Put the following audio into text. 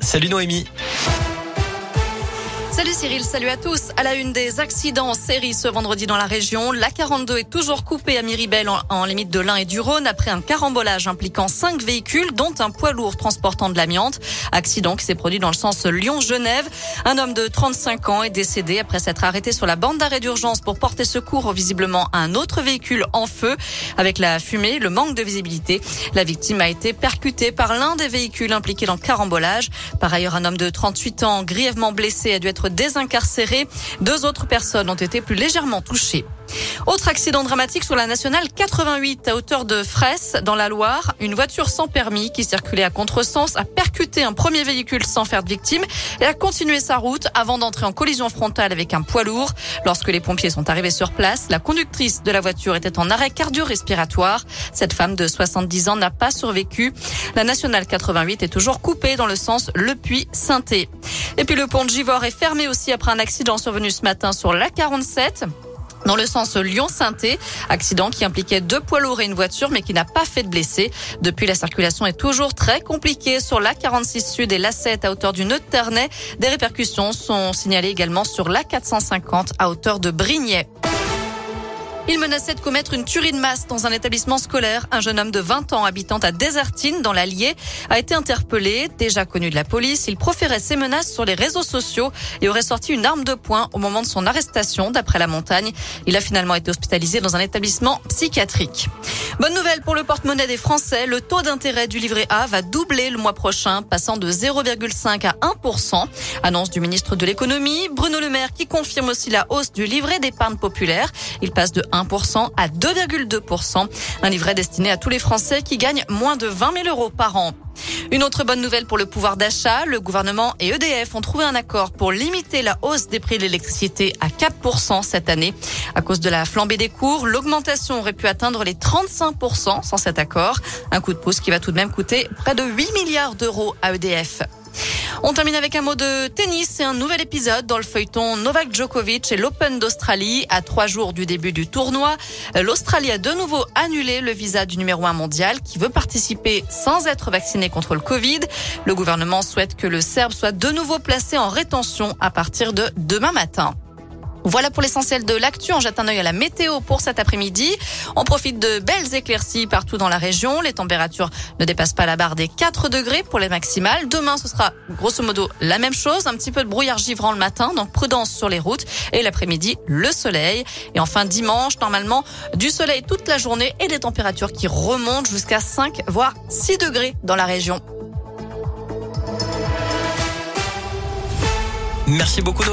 Salut Noémie. Salut Cyril, salut à tous. À la une des accidents en série ce vendredi dans la région, la 42 est toujours coupée à Miribel en, limite de l'Ain et du Rhône après un carambolage impliquant cinq véhicules, dont un poids lourd transportant de l'amiante. Accident qui s'est produit dans le sens Lyon-Genève. Un homme de 35 ans est décédé après s'être arrêté sur la bande d'arrêt d'urgence pour porter secours visiblement à un autre véhicule en feu. Avec la fumée, le manque de visibilité, la victime a été percutée par l'un des véhicules impliqués dans le carambolage. Par ailleurs, un homme de 38 ans grièvement blessé a dû être désincarcérés. Deux autres personnes ont été plus légèrement touchées. Autre accident dramatique sur la nationale 88 à hauteur de Fraisse dans la Loire. Une voiture sans permis qui circulait à contresens a percuté un premier véhicule sans faire de victime et a continué sa route avant d'entrer en collision frontale avec un poids lourd. Lorsque les pompiers sont arrivés sur place, la conductrice de la voiture était en arrêt cardio-respiratoire. Cette femme de 70 ans n'a pas survécu. La nationale 88 est toujours coupée dans le sens Le Puy-Sainté. Et puis le pont de Givor est fermé aussi après un accident survenu ce matin sur la 47 dans le sens Lyon-Sainté. Accident qui impliquait deux poids lourds et une voiture, mais qui n'a pas fait de blessés. Depuis, la circulation est toujours très compliquée sur la 46 Sud et la 7 à hauteur du nœud de Ternay. Des répercussions sont signalées également sur la 450 à hauteur de Brignais. Il menaçait de commettre une tuerie de masse dans un établissement scolaire. Un jeune homme de 20 ans habitant à Désertine, dans l'Allier, a été interpellé. Déjà connu de la police, il proférait ses menaces sur les réseaux sociaux et aurait sorti une arme de poing au moment de son arrestation, d'après la montagne. Il a finalement été hospitalisé dans un établissement psychiatrique. Bonne nouvelle pour le porte-monnaie des Français. Le taux d'intérêt du livret A va doubler le mois prochain, passant de 0,5 à 1%. Annonce du ministre de l'économie, Bruno Le Maire, qui confirme aussi la hausse du livret d'épargne populaire. Il passe de 1% à 2,2%. Un livret destiné à tous les Français qui gagnent moins de 20 000 euros par an. Une autre bonne nouvelle pour le pouvoir d'achat, le gouvernement et EDF ont trouvé un accord pour limiter la hausse des prix de l'électricité à 4% cette année. À cause de la flambée des cours, l'augmentation aurait pu atteindre les 35% sans cet accord. Un coup de pouce qui va tout de même coûter près de 8 milliards d'euros à EDF. On termine avec un mot de tennis. C'est un nouvel épisode dans le feuilleton Novak Djokovic et l'Open d'Australie. À trois jours du début du tournoi, l'Australie a de nouveau annulé le visa du numéro un mondial qui veut participer sans être vacciné contre le Covid. Le gouvernement souhaite que le Serbe soit de nouveau placé en rétention à partir de demain matin. Voilà pour l'essentiel de l'actu. On jette un œil à la météo pour cet après-midi. On profite de belles éclaircies partout dans la région. Les températures ne dépassent pas la barre des 4 degrés pour les maximales. Demain, ce sera grosso modo la même chose. Un petit peu de brouillard givrant le matin, donc prudence sur les routes. Et l'après-midi, le soleil. Et enfin, dimanche, normalement, du soleil toute la journée et des températures qui remontent jusqu'à 5 voire 6 degrés dans la région. Merci beaucoup.